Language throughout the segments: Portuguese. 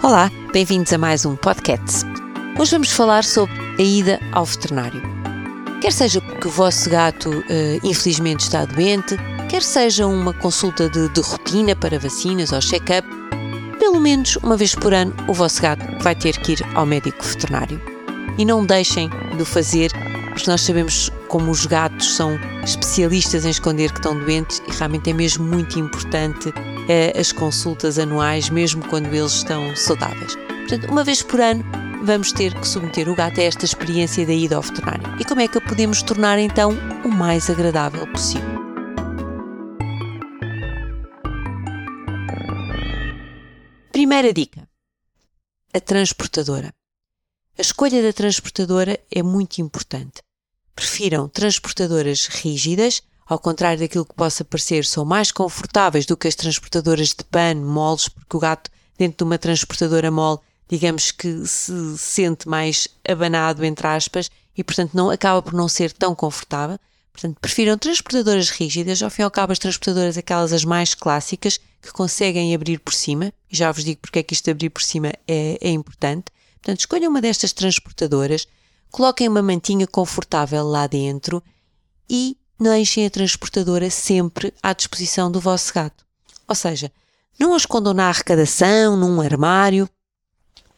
Olá, bem-vindos a mais um podcast. Hoje vamos falar sobre a ida ao veterinário. Quer seja porque o vosso gato uh, infelizmente está doente, quer seja uma consulta de, de rotina para vacinas ou check-up, pelo menos uma vez por ano o vosso gato vai ter que ir ao médico veterinário. E não deixem de o fazer, porque nós sabemos como os gatos são especialistas em esconder que estão doentes e realmente é mesmo muito importante as consultas anuais, mesmo quando eles estão saudáveis. Portanto, uma vez por ano vamos ter que submeter o gato a esta experiência da ida ao veterinário. E como é que a podemos tornar então o mais agradável possível? Primeira dica: a transportadora. A escolha da transportadora é muito importante. Prefiram transportadoras rígidas, ao contrário daquilo que possa parecer, são mais confortáveis do que as transportadoras de pano, moles, porque o gato, dentro de uma transportadora mole, digamos que se sente mais abanado, entre aspas, e portanto não acaba por não ser tão confortável. Portanto, prefiram transportadoras rígidas, ao fim e ao cabo as transportadoras aquelas as mais clássicas, que conseguem abrir por cima, e já vos digo porque é que isto de abrir por cima é, é importante. Portanto, escolham uma destas transportadoras, coloquem uma mantinha confortável lá dentro e deixem a transportadora sempre à disposição do vosso gato. Ou seja, não a escondam na arrecadação, num armário.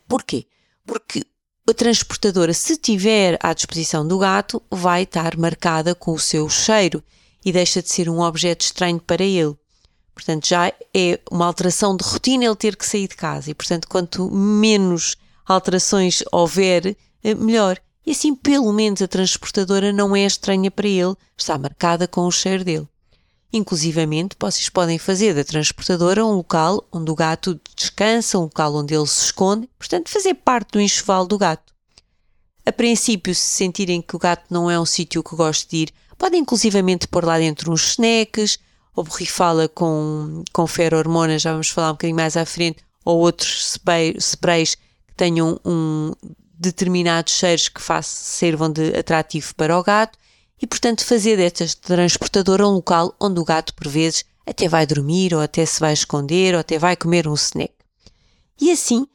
Porquê? Porque a transportadora, se tiver à disposição do gato, vai estar marcada com o seu cheiro e deixa de ser um objeto estranho para ele. Portanto, já é uma alteração de rotina ele ter que sair de casa e, portanto, quanto menos alterações houver, eh, melhor. E assim, pelo menos, a transportadora não é estranha para ele, está marcada com o cheiro dele. Inclusivamente, vocês podem fazer da transportadora um local onde o gato descansa, um local onde ele se esconde, portanto, fazer parte do enxoval do gato. A princípio, se sentirem que o gato não é um sítio que gosta de ir, podem inclusivamente pôr lá dentro uns snacks, ou borrifá-la com, com ferro-hormonas, já vamos falar um bocadinho mais à frente, ou outros spray, sprays que tenham um determinados cheiros que servam de atrativo para o gato e, portanto, fazer desta transportadora um local onde o gato, por vezes, até vai dormir, ou até se vai esconder, ou até vai comer um snack. E assim,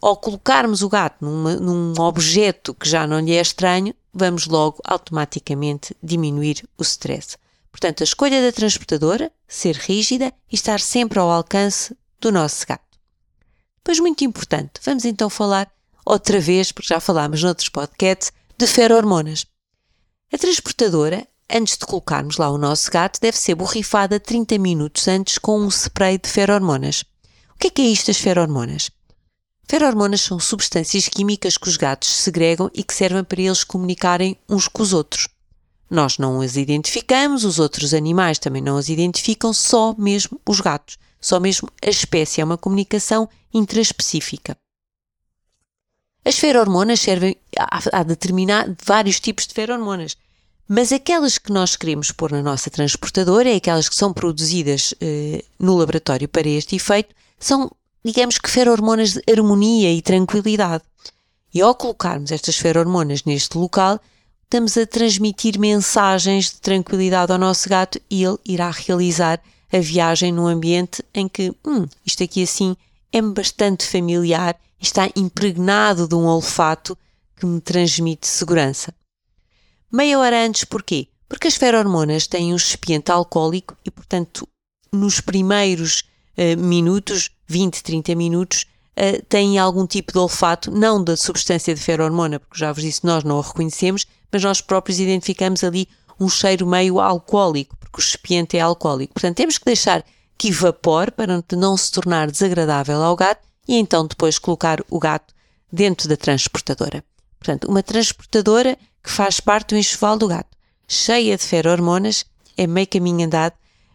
ao colocarmos o gato numa, num objeto que já não lhe é estranho, vamos logo automaticamente diminuir o stress. Portanto, a escolha da transportadora, ser rígida e estar sempre ao alcance do nosso gato. Pois muito importante, vamos então falar outra vez, porque já falámos noutros podcasts, de ferro-hormonas. A transportadora, antes de colocarmos lá o nosso gato, deve ser borrifada 30 minutos antes com um spray de ferro-hormonas. O que é, que é isto das ferro-hormonas? Ferro-hormonas são substâncias químicas que os gatos segregam e que servem para eles comunicarem uns com os outros. Nós não as identificamos, os outros animais também não as identificam, só mesmo os gatos, só mesmo a espécie, é uma comunicação intraespecífica. As ferormonas servem a, determinar vários tipos de ferormonas, mas aquelas que nós queremos pôr na nossa transportadora, é aquelas que são produzidas eh, no laboratório para este efeito, são, digamos que, ferormonas de harmonia e tranquilidade. E ao colocarmos estas ferormonas neste local, estamos a transmitir mensagens de tranquilidade ao nosso gato e ele irá realizar a viagem num ambiente em que, hum, isto aqui assim é bastante familiar está impregnado de um olfato que me transmite segurança. Meia hora antes, porquê? Porque as ferormonas têm um excipiente alcoólico e, portanto, nos primeiros uh, minutos, 20, 30 minutos, uh, têm algum tipo de olfato, não da substância de ferormona, porque já vos disse, nós não a reconhecemos, mas nós próprios identificamos ali um cheiro meio alcoólico, porque o excipiente é alcoólico. Portanto, temos que deixar que evapore para não se tornar desagradável ao gato e então depois colocar o gato dentro da transportadora. Portanto, uma transportadora que faz parte do enxoval do gato, cheia de ferro-hormonas, é meio caminho andado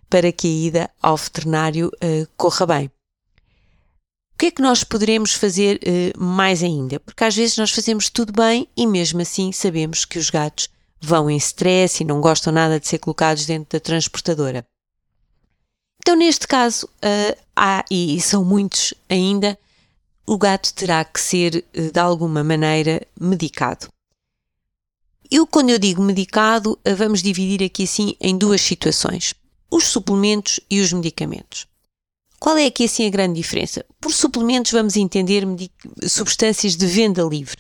para que a ida ao veterinário uh, corra bem. O que é que nós poderemos fazer uh, mais ainda? Porque às vezes nós fazemos tudo bem e mesmo assim sabemos que os gatos vão em stress e não gostam nada de ser colocados dentro da transportadora. Então, neste caso, uh, há, e são muitos ainda, o gato terá que ser, uh, de alguma maneira, medicado. Eu, quando eu digo medicado, uh, vamos dividir aqui assim em duas situações: os suplementos e os medicamentos. Qual é aqui assim a grande diferença? Por suplementos vamos entender substâncias de venda livre,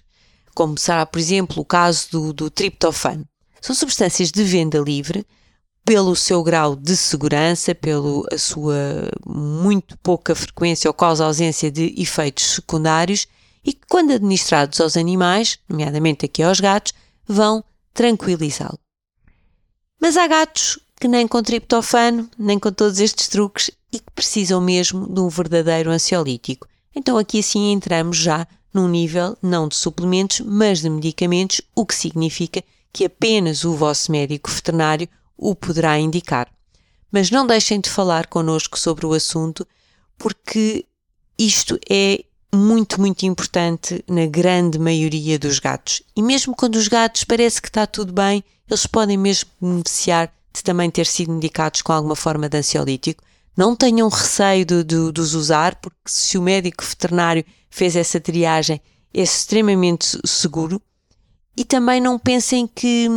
como será, por exemplo, o caso do, do triptofano. São substâncias de venda livre pelo seu grau de segurança, pela sua muito pouca frequência ou causa ausência de efeitos secundários e que, quando administrados aos animais, nomeadamente aqui aos gatos, vão tranquilizá-lo. Mas há gatos que nem com triptofano, nem com todos estes truques e que precisam mesmo de um verdadeiro ansiolítico. Então aqui assim entramos já num nível não de suplementos, mas de medicamentos, o que significa que apenas o vosso médico veterinário o poderá indicar. Mas não deixem de falar connosco sobre o assunto, porque isto é muito, muito importante na grande maioria dos gatos. E mesmo quando os gatos parece que está tudo bem, eles podem mesmo beneficiar de também ter sido medicados com alguma forma de ansiolítico, não tenham receio de, de, de os usar, porque se o médico veterinário fez essa triagem, é extremamente seguro. E também não pensem que,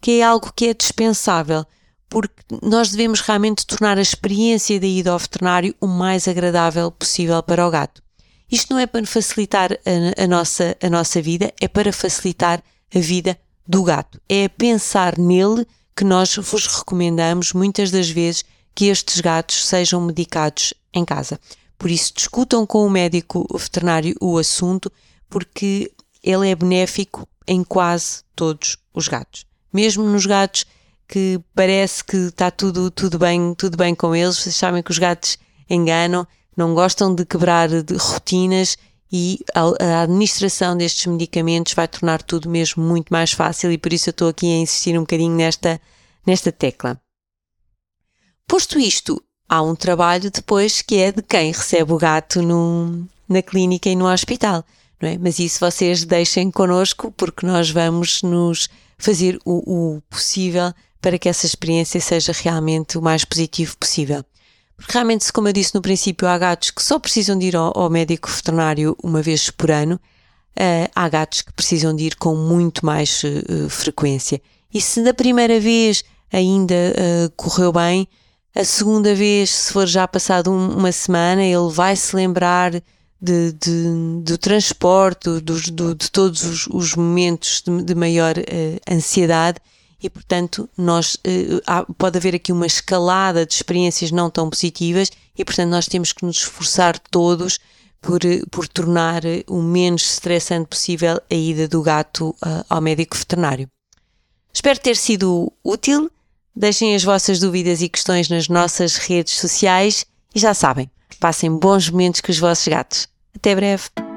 que é algo que é dispensável, porque nós devemos realmente tornar a experiência da ida ao veterinário o mais agradável possível para o gato. Isto não é para facilitar a, a, nossa, a nossa vida, é para facilitar a vida do gato. É pensar nele que nós vos recomendamos muitas das vezes que estes gatos sejam medicados em casa. Por isso, discutam com o médico veterinário o assunto, porque ele é benéfico em quase todos os gatos. Mesmo nos gatos que parece que está tudo, tudo, bem, tudo bem com eles, vocês sabem que os gatos enganam, não gostam de quebrar de rotinas e a, administração destes medicamentos vai tornar tudo mesmo muito mais fácil e por isso eu estou aqui a insistir um bocadinho nesta, nesta tecla. Posto isto, há um trabalho depois que é de quem recebe o gato no, na clínica e no hospital, não é? Mas isso vocês deixem connosco porque nós vamos nos fazer o, o possível para que essa experiência seja realmente o mais positivo possível. Porque realmente, como eu disse no princípio, há gatos que só precisam de ir ao, ao médico veterinário uma vez por ano, uh, há gatos que precisam de ir com muito mais uh, frequência. E se da primeira vez ainda uh, correu bem, a segunda vez, se for já passado um, uma semana, ele vai se lembrar de, de, do transporte, dos, do, de todos os, os momentos de, de maior uh, ansiedade e, portanto, nós, uh, há, pode haver aqui uma escalada de experiências não tão positivas e, portanto, nós temos que nos esforçar todos por, por tornar o menos estressante possível a ida do gato uh, ao médico veterinário. Espero ter sido útil. Deixem as vossas dúvidas e questões nas nossas redes sociais e já sabem, passem bons momentos com os vossos gatos. Até breve!